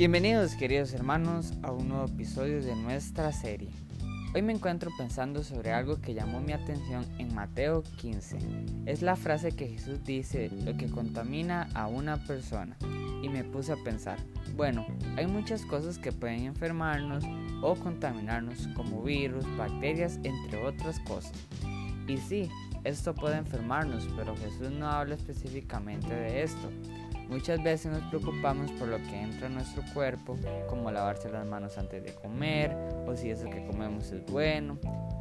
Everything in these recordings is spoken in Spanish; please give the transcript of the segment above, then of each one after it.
Bienvenidos queridos hermanos a un nuevo episodio de nuestra serie. Hoy me encuentro pensando sobre algo que llamó mi atención en Mateo 15. Es la frase que Jesús dice lo que contamina a una persona. Y me puse a pensar, bueno, hay muchas cosas que pueden enfermarnos o contaminarnos como virus, bacterias, entre otras cosas. Y sí, esto puede enfermarnos, pero Jesús no habla específicamente de esto. Muchas veces nos preocupamos por lo que entra en nuestro cuerpo, como lavarse las manos antes de comer, o si eso que comemos es bueno.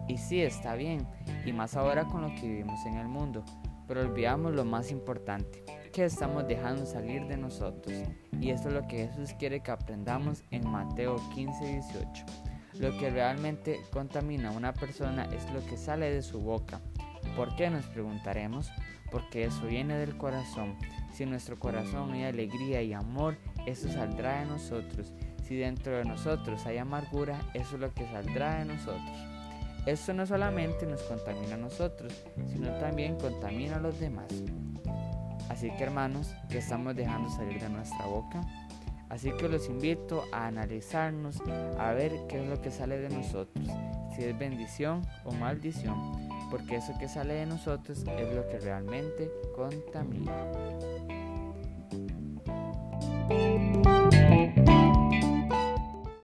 Y sí, está bien, y más ahora con lo que vivimos en el mundo, pero olvidamos lo más importante, que estamos dejando salir de nosotros. Y esto es lo que Jesús quiere que aprendamos en Mateo 15, 18. Lo que realmente contamina a una persona es lo que sale de su boca. ¿Por qué nos preguntaremos? Porque eso viene del corazón si en nuestro corazón hay alegría y amor, eso saldrá de nosotros. Si dentro de nosotros hay amargura, eso es lo que saldrá de nosotros. Esto no solamente nos contamina a nosotros, sino también contamina a los demás. Así que hermanos, ¿qué estamos dejando salir de nuestra boca? Así que los invito a analizarnos, a ver qué es lo que sale de nosotros, si es bendición o maldición porque eso que sale de nosotros es lo que realmente contamina.